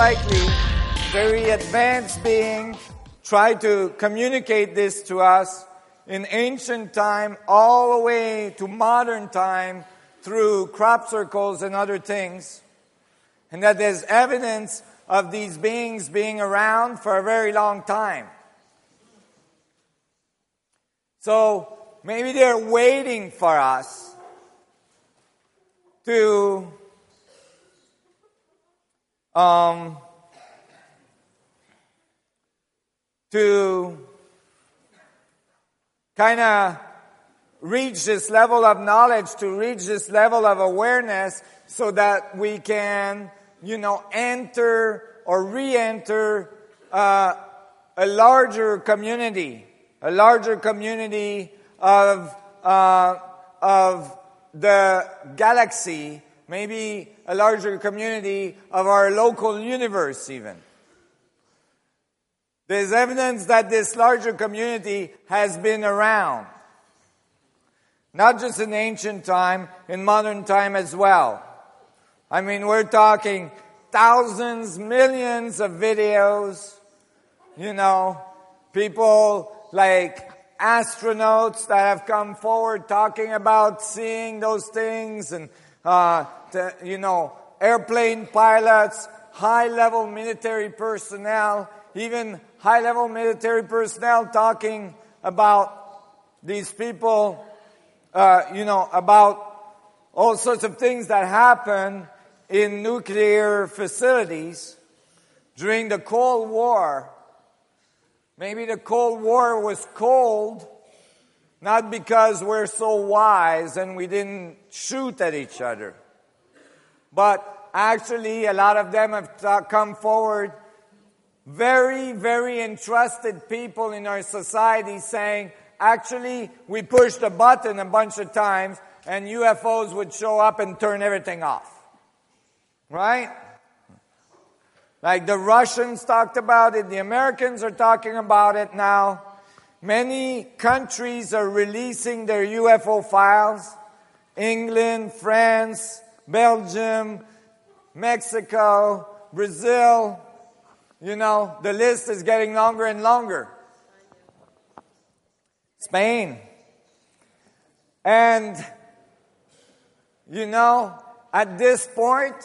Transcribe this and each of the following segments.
likely very advanced beings tried to communicate this to us in ancient time all the way to modern time through crop circles and other things. And that there's evidence of these beings being around for a very long time. So maybe they're waiting for us to um, to kind of reach this level of knowledge, to reach this level of awareness so that we can, you know, enter or re-enter uh, a larger community, a larger community of, uh, of the galaxy, maybe a larger community of our local universe even. There's evidence that this larger community has been around. Not just in ancient time, in modern time as well. I mean, we're talking thousands, millions of videos, you know, people like astronauts that have come forward talking about seeing those things and, uh, you know, airplane pilots, high level military personnel, even high level military personnel talking about these people, uh, you know, about all sorts of things that happen in nuclear facilities during the Cold War. Maybe the Cold War was cold not because we're so wise and we didn't shoot at each other, but actually a lot of them have come forward very, very entrusted people in our society saying, actually, we pushed a button a bunch of times and UFOs would show up and turn everything off. Right? Like the Russians talked about it, the Americans are talking about it now. Many countries are releasing their UFO files. England, France, Belgium, Mexico, Brazil, you know, the list is getting longer and longer. Spain. And, you know, at this point,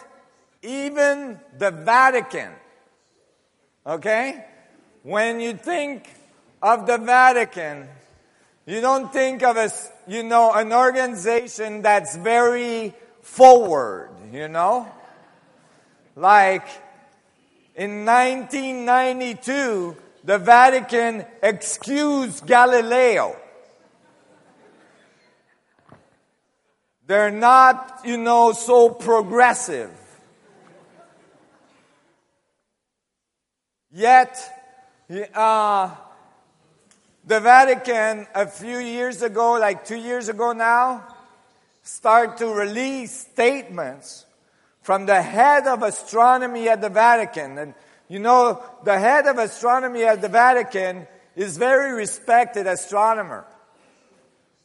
even the Vatican, okay? When you think of the Vatican, you don't think of a, you know, an organization that's very forward, you know? Like, in 1992, the Vatican excused Galileo. They're not, you know, so progressive. Yet, uh, the Vatican, a few years ago, like two years ago now, start to release statements from the head of astronomy at the Vatican. And you know, the head of astronomy at the Vatican is very respected astronomer.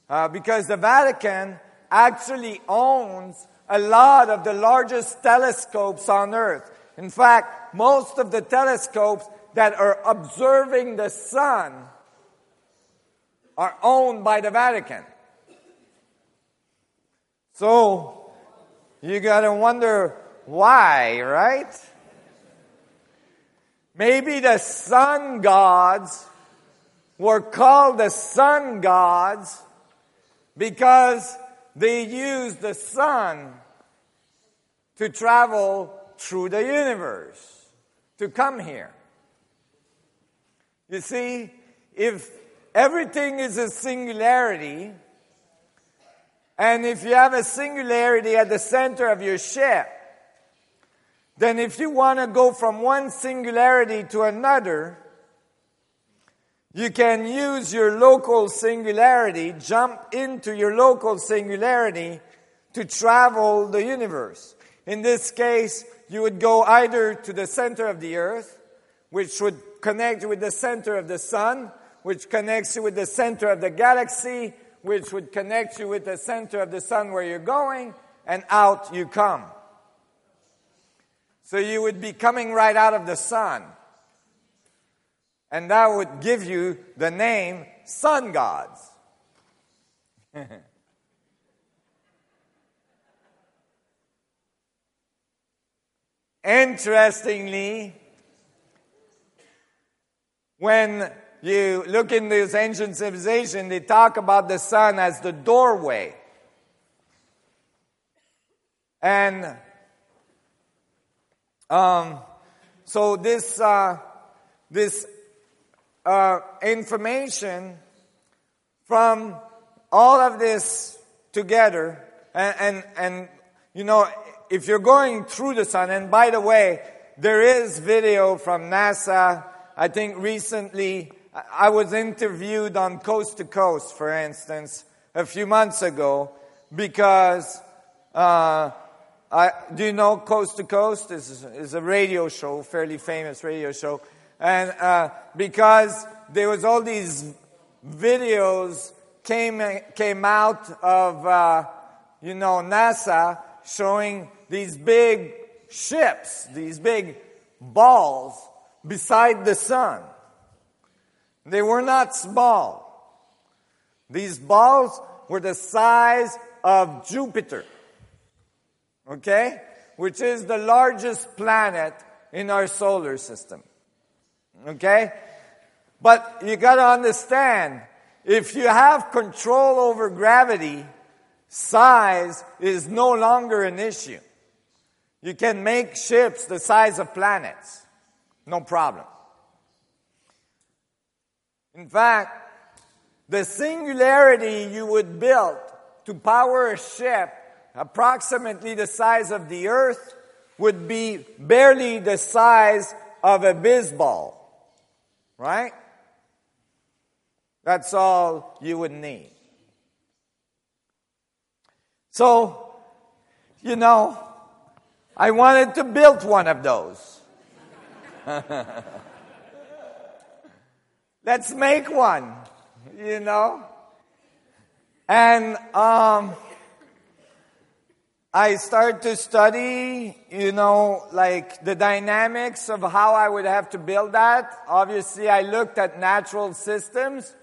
Uh, because the Vatican actually owns a lot of the largest telescopes on earth. In fact, most of the telescopes that are observing the sun are owned by the Vatican. So, you gotta wonder why, right? Maybe the sun gods were called the sun gods because they used the sun to travel through the universe, to come here. You see, if everything is a singularity, and if you have a singularity at the center of your ship, then if you want to go from one singularity to another, you can use your local singularity, jump into your local singularity to travel the universe. In this case, you would go either to the center of the earth, which would connect with the center of the sun, which connects you with the center of the galaxy, which would connect you with the center of the sun where you're going, and out you come. So you would be coming right out of the sun. And that would give you the name sun gods. Interestingly, when you look in this ancient civilization, they talk about the sun as the doorway. And um, so this uh, this uh, information from all of this together, and, and and you know, if you're going through the sun, and by the way, there is video from NASA. I think recently I was interviewed on Coast to Coast, for instance, a few months ago, because uh, I, do you know Coast to Coast? Is is a radio show, fairly famous radio show, and uh, because there was all these videos came came out of uh, you know NASA showing these big ships, these big balls beside the sun. They were not small. These balls were the size of Jupiter okay? Which is the largest planet in our solar system. Okay? But you gotta understand, if you have control over gravity, size is no longer an issue. You can make ships the size of planets. No problem. In fact, the singularity you would build to power a ship approximately the size of the earth, would be barely the size of a baseball. Right? That's all you would need. So, you know, I wanted to build one of those. Let's make one, you know. And um, I start to study, you know, like the dynamics of how I would have to build that. Obviously, I looked at natural systems,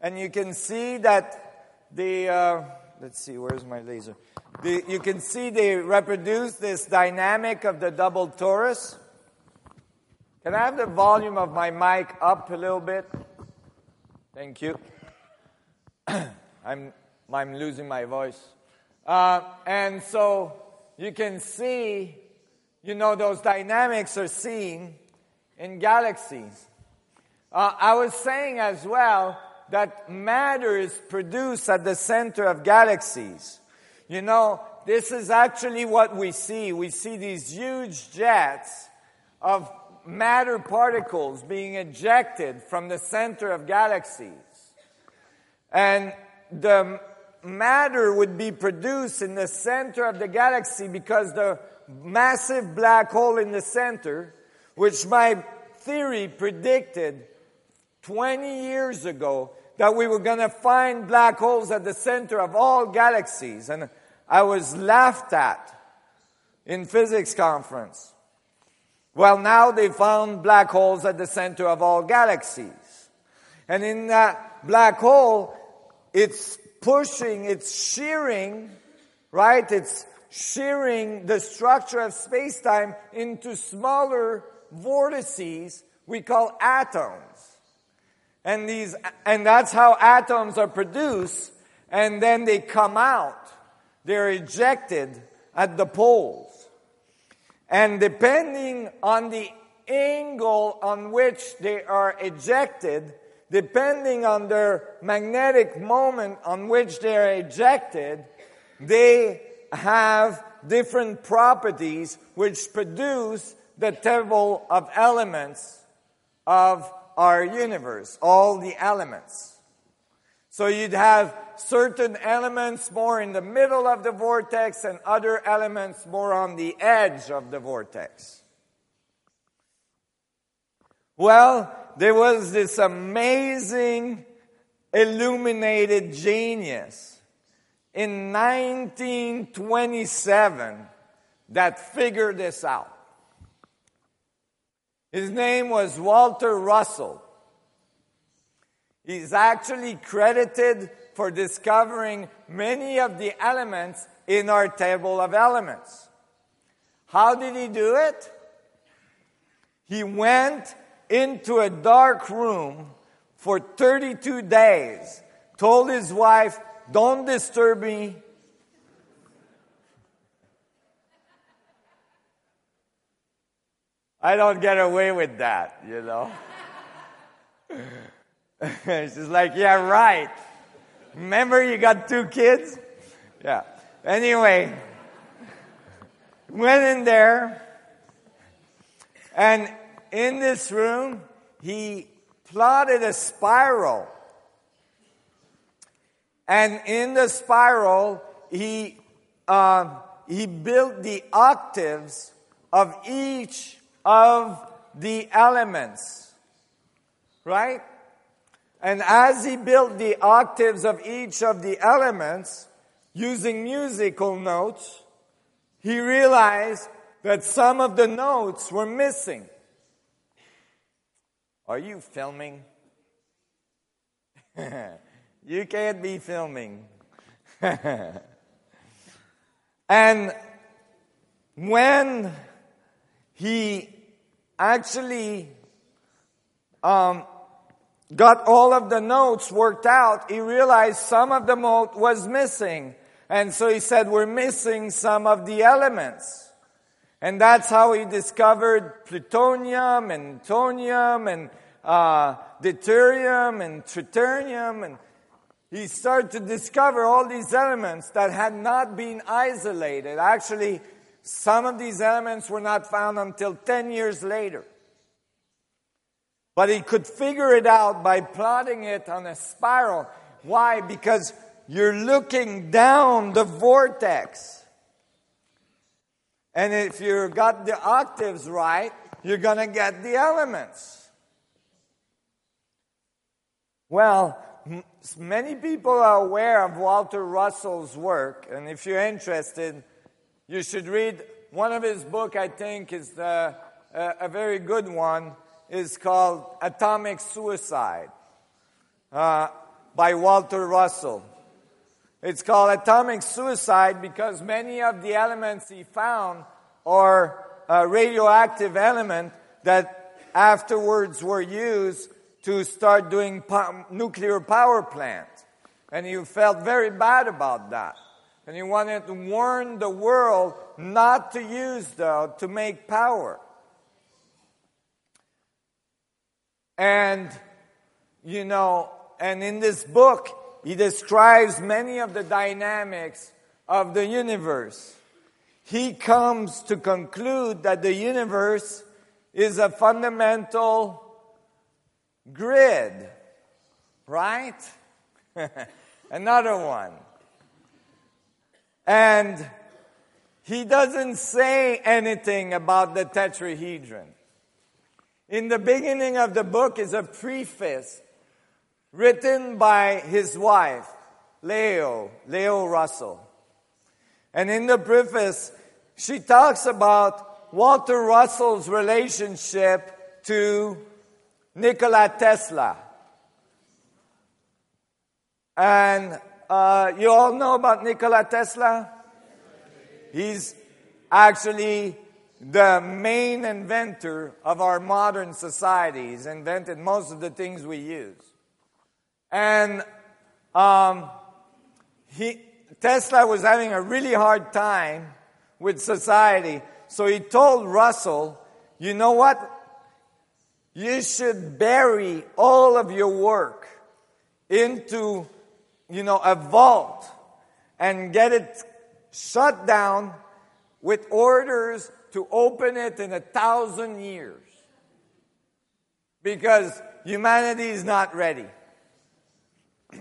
and you can see that the, uh, let's see, where's my laser? The, you can see they reproduce this dynamic of the double torus. Can I have the volume of my mic up a little bit? Thank you. I'm, I'm losing my voice. Uh, and so you can see, you know, those dynamics are seen in galaxies. Uh, I was saying as well that matter is produced at the center of galaxies. You know, this is actually what we see. We see these huge jets of matter particles being ejected from the center of galaxies. And the matter would be produced in the center of the galaxy because the massive black hole in the center, which my theory predicted 20 years ago that we were going to find black holes at the center of all galaxies. And I was laughed at in physics conference. Well, now they found black holes at the center of all galaxies. And in that black hole, it's pushing, it's shearing, right? It's shearing the structure of space-time into smaller vortices we call atoms. And these, and that's how atoms are produced, and then they come out. They're ejected at the poles. And depending on the angle on which they are ejected, depending on their magnetic moment on which they are ejected, they have different properties which produce the table of elements of our universe, all the elements. So you'd have certain elements more in the middle of the vortex and other elements more on the edge of the vortex. Well, there was this amazing illuminated genius in 1927 that figured this out. His name was Walter Russell. He's actually credited for discovering many of the elements in our table of elements. How did he do it? He went into a dark room for 32 days, told his wife, Don't disturb me, I don't get away with that, you know. She's like, yeah, right. Remember you got two kids? Yeah. Anyway, went in there, and in this room, he plotted a spiral. And in the spiral, he, uh, he built the octaves of each of the elements. Right? And as he built the octaves of each of the elements using musical notes, he realized that some of the notes were missing. Are you filming? you can't be filming. and when he actually um, got all of the notes worked out, he realized some of the note was missing. And so he said, we're missing some of the elements. And that's how he discovered plutonium and thorium and uh, deuterium and tritium. And he started to discover all these elements that had not been isolated. Actually, some of these elements were not found until 10 years later. But he could figure it out by plotting it on a spiral. Why? Because you're looking down the vortex. And if you've got the octaves right, you're going to get the elements. Well, many people are aware of Walter Russell's work, and if you're interested, you should read one of his book. I think is the, uh, a very good one. Is called Atomic Suicide uh, by Walter Russell. It's called Atomic Suicide because many of the elements he found are radioactive element that afterwards were used to start doing po- nuclear power plants. And he felt very bad about that. And he wanted to warn the world not to use them to make power. And, you know, and in this book, he describes many of the dynamics of the universe. He comes to conclude that the universe is a fundamental grid, right? Another one. And he doesn't say anything about the tetrahedron. In the beginning of the book is a preface written by his wife, Lao, Lao Russell. And in the preface, she talks about Walter Russell's relationship to Nikola Tesla. And uh, you all know about Nikola Tesla? He's actually the main inventor of our modern society. He's invented most of the things we use. And um, he, Tesla was having a really hard time with society. So he told Russell, you know what? You should bury all of your work into, you know, a vault and get it shut down with orders to open it in a thousand years. Because humanity is not ready.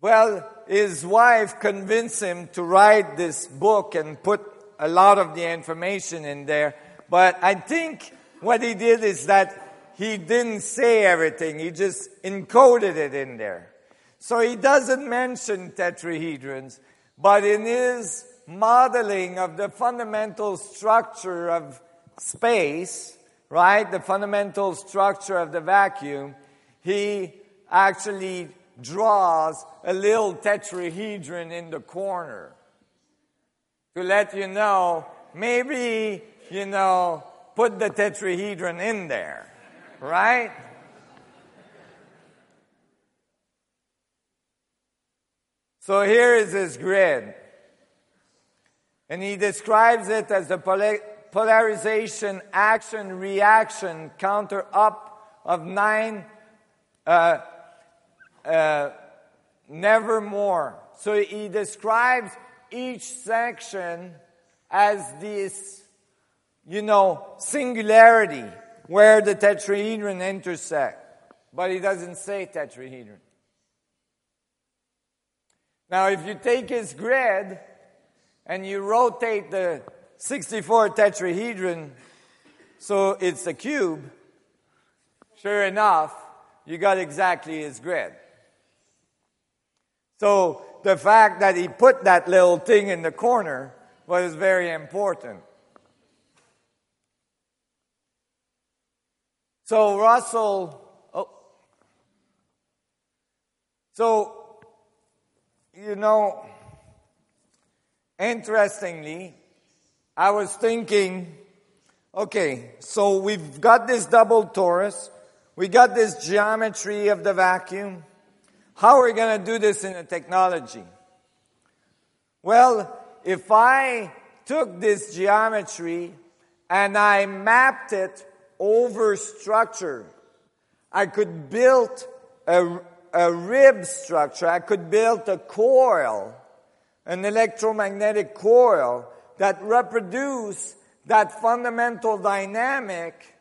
well, his wife convinced him to write this book and put a lot of the information in there. But I think what he did is that he didn't say everything. He just encoded it in there. So he doesn't mention tetrahedrons, but in his modeling of the fundamental structure of space, right, the fundamental structure of the vacuum, he actually draws a little tetrahedron in the corner to let you know maybe, you know, put the tetrahedron in there, right? So here is his grid. And he describes it as the polarization action reaction counter up of nine uh, uh. So he describes each section as this, you know, singularity where the tetrahedron intersect. But he doesn't say tetrahedron. Now, if you take his grid and you rotate the 64 tetrahedron so it's a cube, sure enough, you got exactly his grid. So the fact that he put that little thing in the corner was very important. So Russell, oh, so, you know, interestingly, I was thinking, okay, so we've got this double torus, we got this geometry of the vacuum, how are we going to do this in a technology? Well, if I took this geometry and I mapped it over structure, I could build a, a rib structure, I could build a coil, an electromagnetic coil that reproduce that fundamental dynamic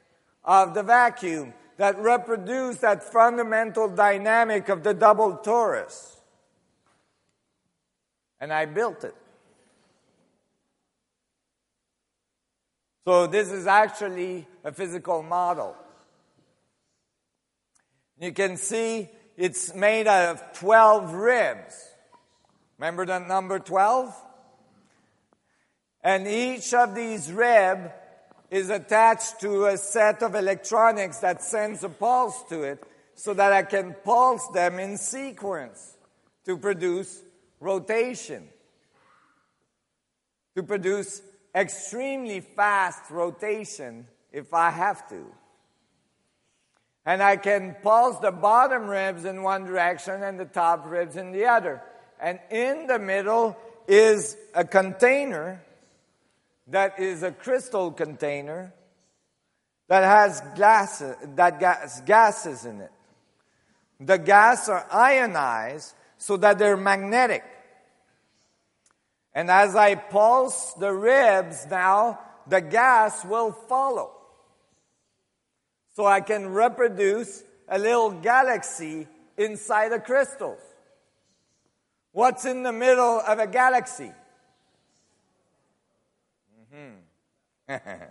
of the vacuum that reproduce that fundamental dynamic of the double torus. And I built it. So this is actually a physical model. You can see it's made out of 12 ribs. Remember the number 12? And each of these ribs is attached to a set of electronics that sends a pulse to it so that I can pulse them in sequence to produce rotation, to produce extremely fast rotation if I have to. And I can pulse the bottom ribs in one direction and the top ribs in the other. And in the middle is a container that is a crystal container that has gases, that gas, gases in it. The gas are ionized so that they're magnetic. And as I pulse the ribs now, the gas will follow. So I can reproduce a little galaxy inside the crystals. What's in the middle of a galaxy? Mm-hmm.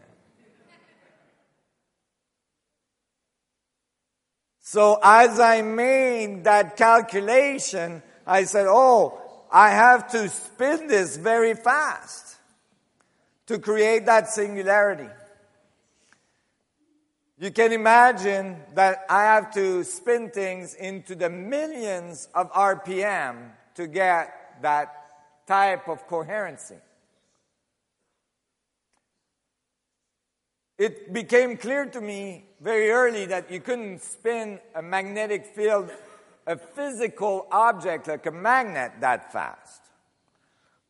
so as I made that calculation, I said, oh, I have to spin this very fast. to create that singularity. You can imagine that I have to spin things into the millions of RPM to get that type of coherency. It became clear to me very early that you couldn't spin a magnetic field, a physical object like a magnet that fast.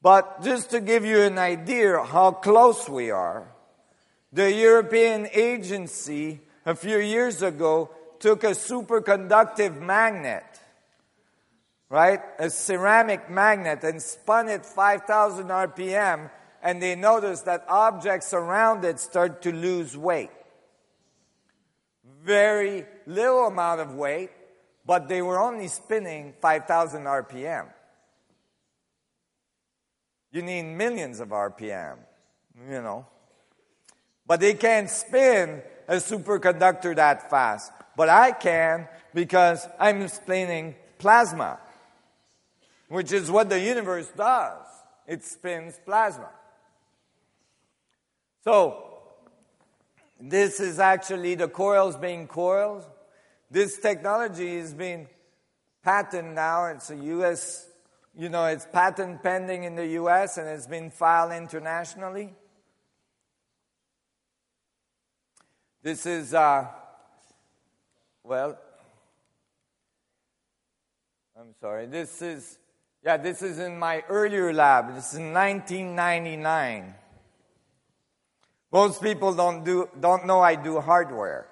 But just to give you an idea how close we are, the European agency a few years ago took a superconductive magnet, right? A ceramic magnet and spun it 5,000 RPM and they noticed that objects around it start to lose weight. Very little amount of weight, but they were only spinning 5,000 RPM. You need millions of RPM, you know. But they can't spin a superconductor that fast. But I can because I'm spinning plasma, which is what the universe does. It spins plasma. So, this is actually the coils being coiled. This technology is being patented now. It's a U.S you know, it's patent pending in the US and it's been filed internationally. This is, uh, well, I'm sorry, this is, yeah, this is in my earlier lab. This is 1999. Most people don't, do, don't know I do hardware.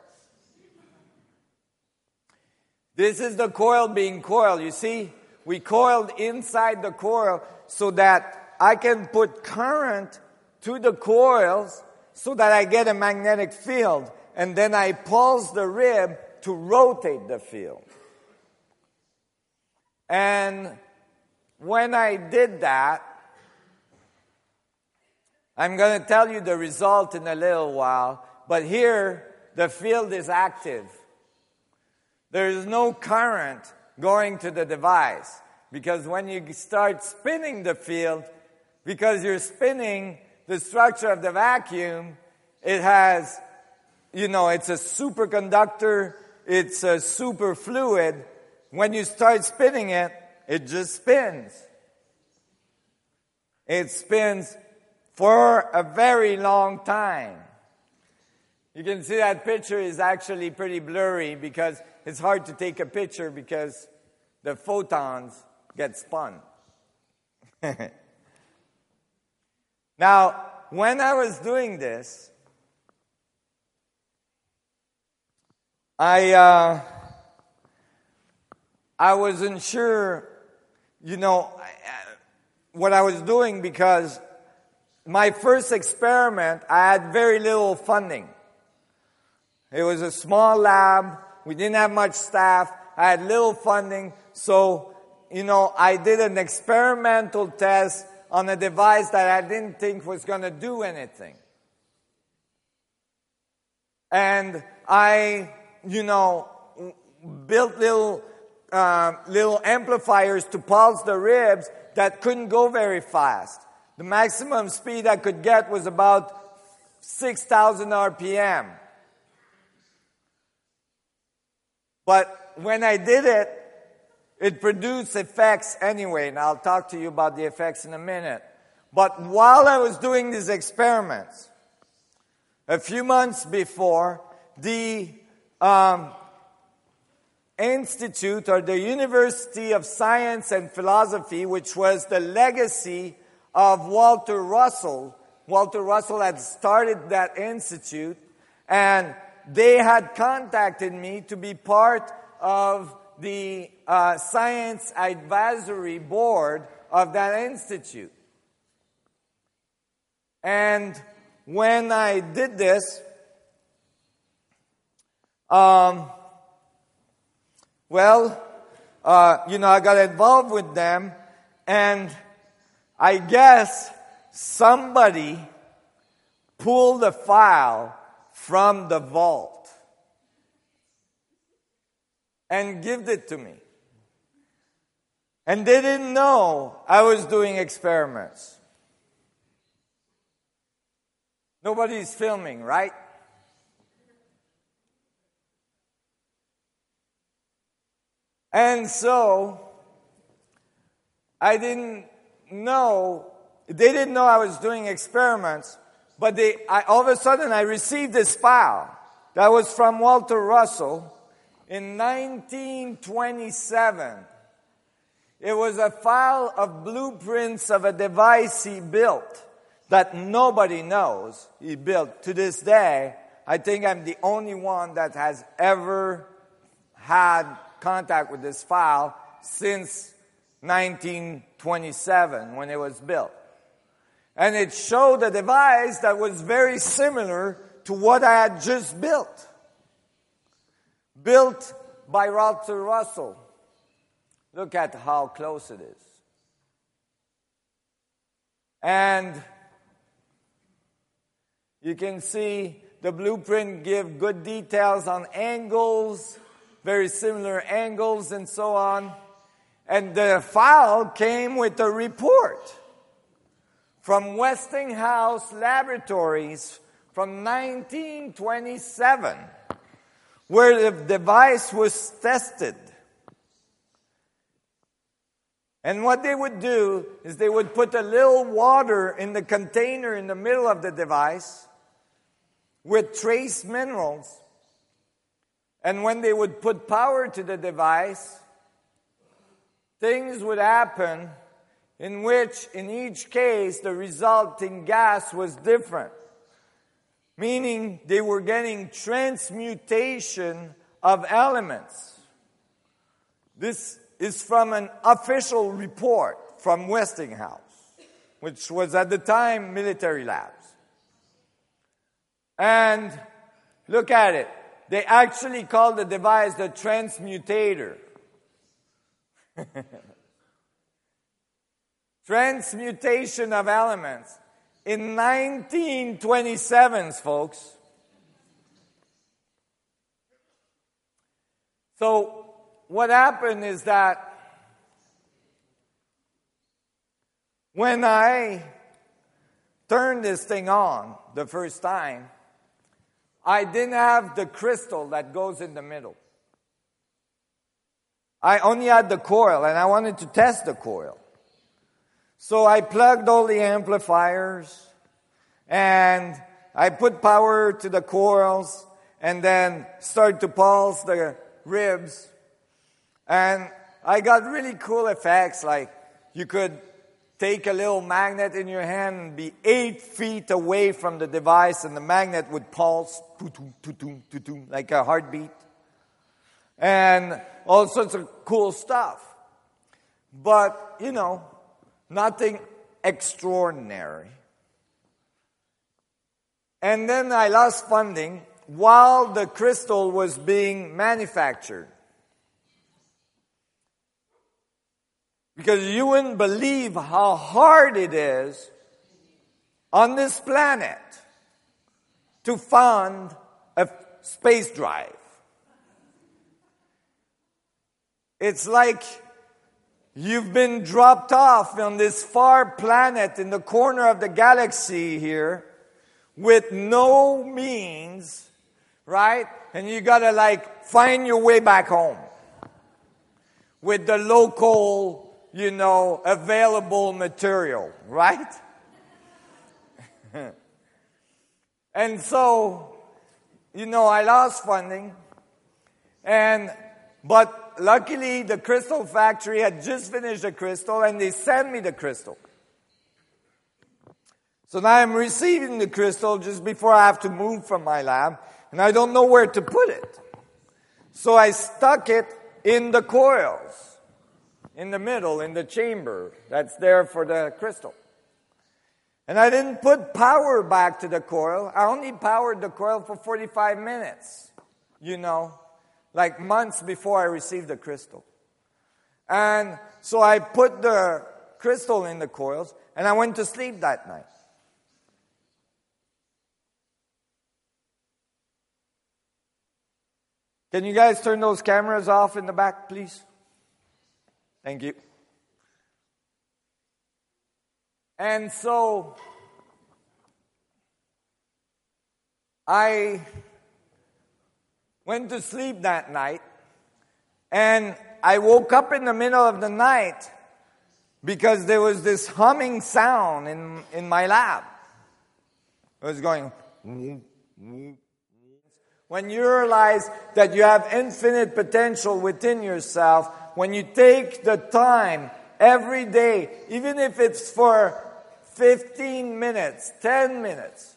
This is the coil being coiled. You see, we coiled inside the coil so that I can put current to the coils so that I get a magnetic field. And then I pulse the rib to rotate the field. And when I did that, I'm going to tell you the result in a little while, but here the field is active. There is no current going to the device. Because when you start spinning the field, because you're spinning the structure of the vacuum, it has, you know, it's a superconductor, it's a super fluid. When you start spinning it, it just spins. It spins for a very long time. You can see that picture is actually pretty blurry because it's hard to take a picture because the photons get spun. now, when I was doing this, I uh, I wasn't sure, you know, what I was doing because my first experiment I had very little funding. It was a small lab. We didn't have much staff. I had little funding. So, you know, I did an experimental test on a device that I didn't think was going to do anything. And I, you know, built little, uh, little amplifiers to pulse the ribs that couldn't go very fast. The maximum speed I could get was about 6,000 RPM. But when I did it, it produced effects anyway, and I'll talk to you about the effects in a minute. But while I was doing these experiments, a few months before, the um, Institute or the University of Science and Philosophy, which was the legacy of Walter Russell, Walter Russell had started that institute, and they had contacted me to be part of the uh, science advisory board of that institute. And when I did this, um, well, uh, you know, I got involved with them, and I guess somebody pulled a file from the vault and gave it to me. And they didn't know I was doing experiments. Nobody's filming, right? And so, I didn't know, they didn't know I was doing experiments, but they, I, all of a sudden I received this file that was from Walter Russell in 1927. It was a file of blueprints of a device he built that nobody knows he built to this day. I think I'm the only one that has ever had contact with this file since 1927 when it was built. And it showed a device that was very similar to what I had just built. Built by Walter Russell. Look at how close it is. And you can see the blueprint give good details on angles, very similar angles and so on. And the file came with a report from Westinghouse Laboratories from 1927 where the device was tested. And what they would do is they would put a little water in the container in the middle of the device with trace minerals. And when they would put power to the device, things would happen in which, in each case, the resulting gas was different meaning they were getting transmutation of elements. This is from an official report from Westinghouse, which was at the time military labs. And look at it. They actually call the device the transmutator. Transmutation of elements in 1927, folks. So, what happened is that when I turned this thing on the first time, I didn't have the crystal that goes in the middle. I only had the coil and I wanted to test the coil. So I plugged all the amplifiers and I put power to the coils and then started to pulse the ribs. And I got really cool effects like you could take a little magnet in your hand and be eight feet away from the device and the magnet would pulse like a heartbeat and all sorts of cool stuff. But, you know, Nothing extraordinary. And then I lost funding while the crystal was being manufactured. Because you wouldn't believe how hard it is on this planet to fund a space drive. It's like You've been dropped off on this far planet in the corner of the galaxy here with no means, right? And you gotta like find your way back home with the local, you know, available material, right? and so, you know, I lost funding and, but luckily the crystal factory had just finished the crystal and they sent me the crystal. So now I'm receiving the crystal just before I have to move from my lab and I don't know where to put it. So I stuck it in the coils, in the middle, in the chamber that's there for the crystal. And I didn't put power back to the coil. I only powered the coil for 45 minutes, you know like months before I received the crystal. And so I put the crystal in the coils and I went to sleep that night. Can you guys turn those cameras off in the back, please? Thank you. And so I went to sleep that night and I woke up in the middle of the night because there was this humming sound in, in my lab. It was going. When you realize that you have infinite potential within yourself, when you take the time every day, even if it's for 15 minutes, 10 minutes,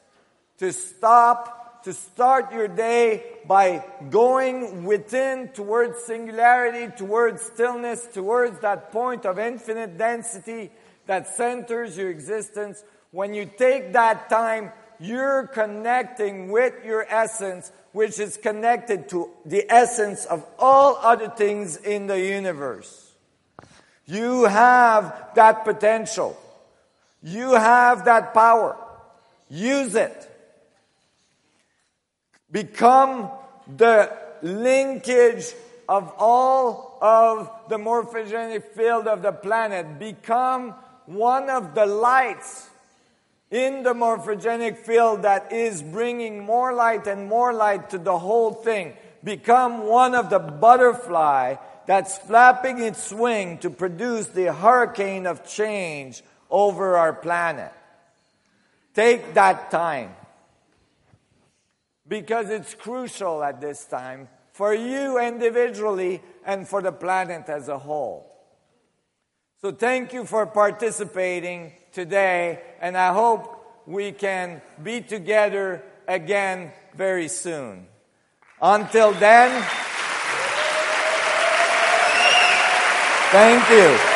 to stop, to start your day by going within towards singularity, towards stillness, towards that point of infinite density that centers your existence. When you take that time, you're connecting with your essence, which is connected to the essence of all other things in the universe. You have that potential. You have that power. Use it. Become the linkage of all of the morphogenic field of the planet. Become one of the lights in the morphogenic field that is bringing more light and more light to the whole thing. Become one of the butterfly that's flapping its wing to produce the hurricane of change over our planet. Take that time because it's crucial at this time for you individually and for the planet as a whole. So thank you for participating today, and I hope we can be together again very soon. Until then, thank you.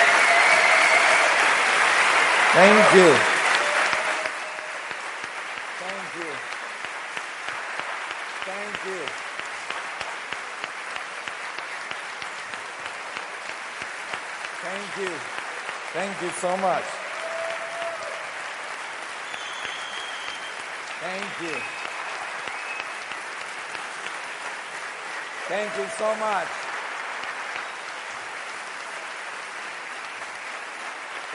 Thank you so much. Thank you. Thank you so much.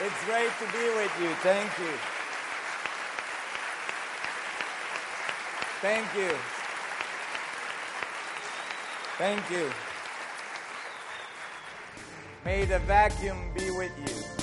It's great to be with you. Thank you. Thank you. Thank you. May the vacuum be with you.